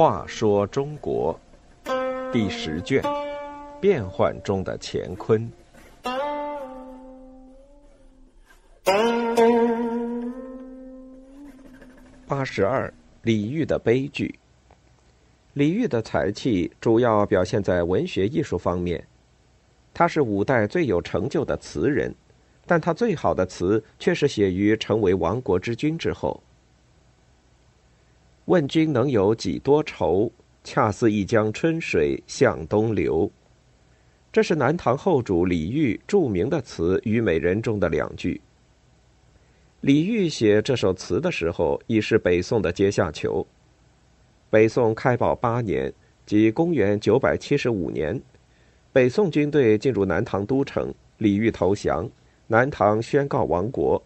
话说中国第十卷：变幻中的乾坤。八十二，李煜的悲剧。李煜的才气主要表现在文学艺术方面，他是五代最有成就的词人，但他最好的词却是写于成为亡国之君之后。问君能有几多愁？恰似一江春水向东流。这是南唐后主李煜著名的词《虞美人》中的两句。李煜写这首词的时候，已是北宋的阶下囚。北宋开宝八年，即公元九百七十五年，北宋军队进入南唐都城，李煜投降，南唐宣告亡国。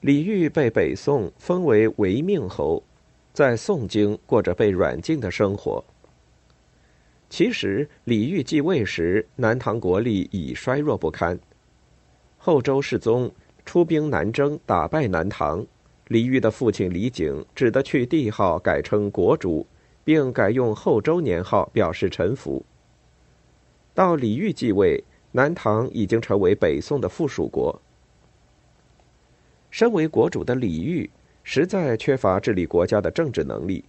李煜被北宋封为维命侯，在宋京过着被软禁的生活。其实，李煜继位时，南唐国力已衰弱不堪，后周世宗。出兵南征，打败南唐。李煜的父亲李璟只得去帝号改称国主，并改用后周年号表示臣服。到李煜继位，南唐已经成为北宋的附属国。身为国主的李煜，实在缺乏治理国家的政治能力。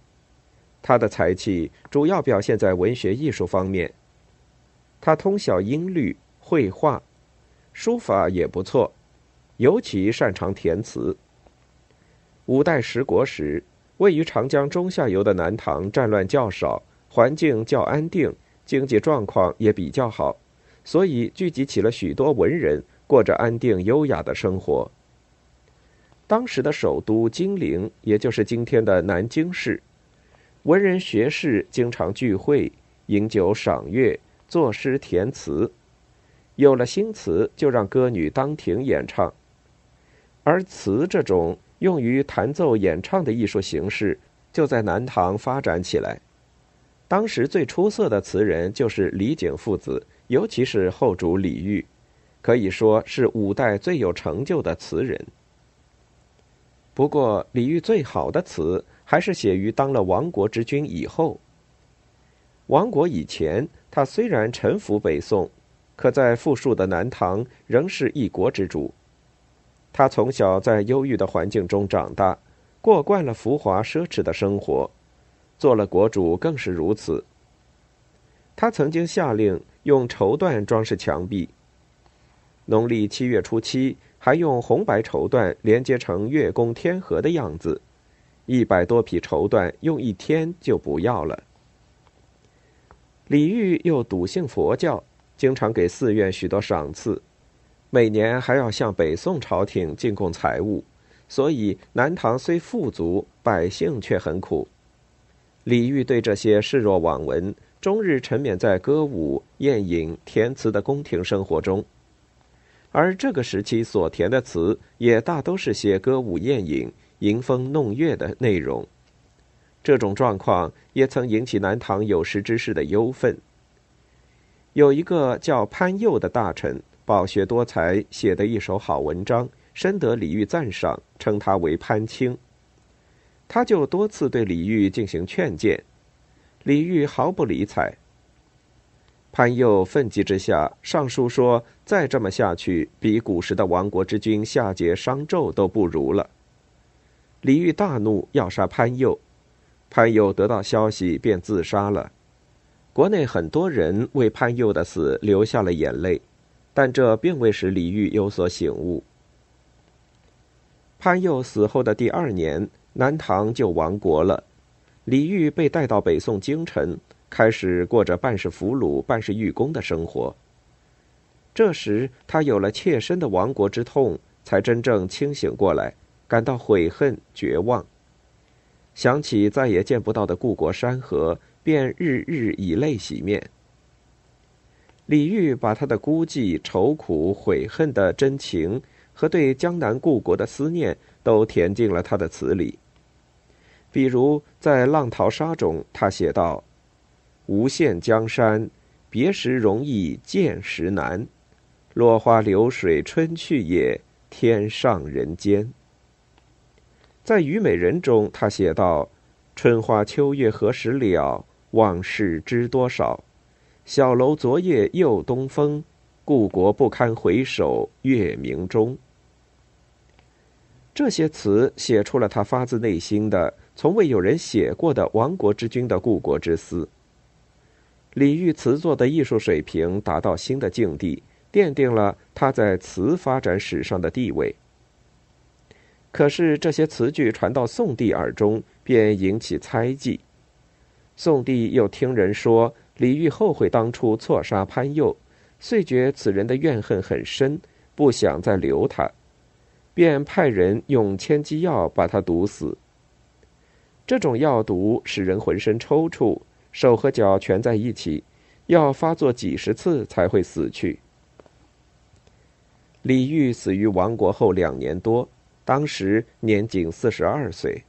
他的才气主要表现在文学艺术方面。他通晓音律、绘画，书法也不错。尤其擅长填词。五代十国时，位于长江中下游的南唐战乱较少，环境较安定，经济状况也比较好，所以聚集起了许多文人，过着安定优雅的生活。当时的首都金陵，也就是今天的南京市，文人学士经常聚会，饮酒赏月，作诗填词，有了新词，就让歌女当庭演唱。而词这种用于弹奏演唱的艺术形式，就在南唐发展起来。当时最出色的词人就是李璟父子，尤其是后主李煜，可以说是五代最有成就的词人。不过，李煜最好的词还是写于当了亡国之君以后。亡国以前，他虽然臣服北宋，可在富庶的南唐仍是一国之主。他从小在忧郁的环境中长大，过惯了浮华奢侈的生活，做了国主更是如此。他曾经下令用绸缎装饰墙壁，农历七月初七还用红白绸缎连接成月宫天河的样子，一百多匹绸缎用一天就不要了。李煜又笃信佛教，经常给寺院许多赏赐。每年还要向北宋朝廷进贡财物，所以南唐虽富足，百姓却很苦。李煜对这些视若罔闻，终日沉湎在歌舞、宴饮、填词的宫廷生活中。而这个时期所填的词，也大都是些歌舞宴饮、吟风弄月的内容。这种状况也曾引起南唐有识之士的忧愤。有一个叫潘佑的大臣。饱学多才，写的一首好文章，深得李煜赞赏，称他为潘青。他就多次对李煜进行劝谏，李煜毫不理睬。潘佑愤激之下上书说：“再这么下去，比古时的亡国之君夏桀、商纣都不如了。”李煜大怒，要杀潘佑。潘佑得到消息，便自杀了。国内很多人为潘佑的死流下了眼泪。但这并未使李煜有所醒悟。潘佑死后的第二年，南唐就亡国了，李煜被带到北宋京城，开始过着半是俘虏、半是狱工的生活。这时，他有了切身的亡国之痛，才真正清醒过来，感到悔恨、绝望，想起再也见不到的故国山河，便日日以泪洗面。李煜把他的孤寂、愁苦、悔恨的真情和对江南故国的思念，都填进了他的词里。比如在《浪淘沙》中，他写道：“无限江山，别时容易见时难。落花流水春去也，天上人间。在《虞美人》中，他写道：“春花秋月何时了？往事知多少？小楼昨夜又东风，故国不堪回首月明中。”这些词写出了他发自内心的、从未有人写过的亡国之君的故国之思。李煜词作的艺术水平达到新的境地。奠定了他在词发展史上的地位。可是这些词句传到宋帝耳中，便引起猜忌。宋帝又听人说李煜后悔当初错杀潘佑，遂觉此人的怨恨很深，不想再留他，便派人用千机药把他毒死。这种药毒使人浑身抽搐，手和脚蜷在一起，要发作几十次才会死去。李煜死于亡国后两年多，当时年仅四十二岁。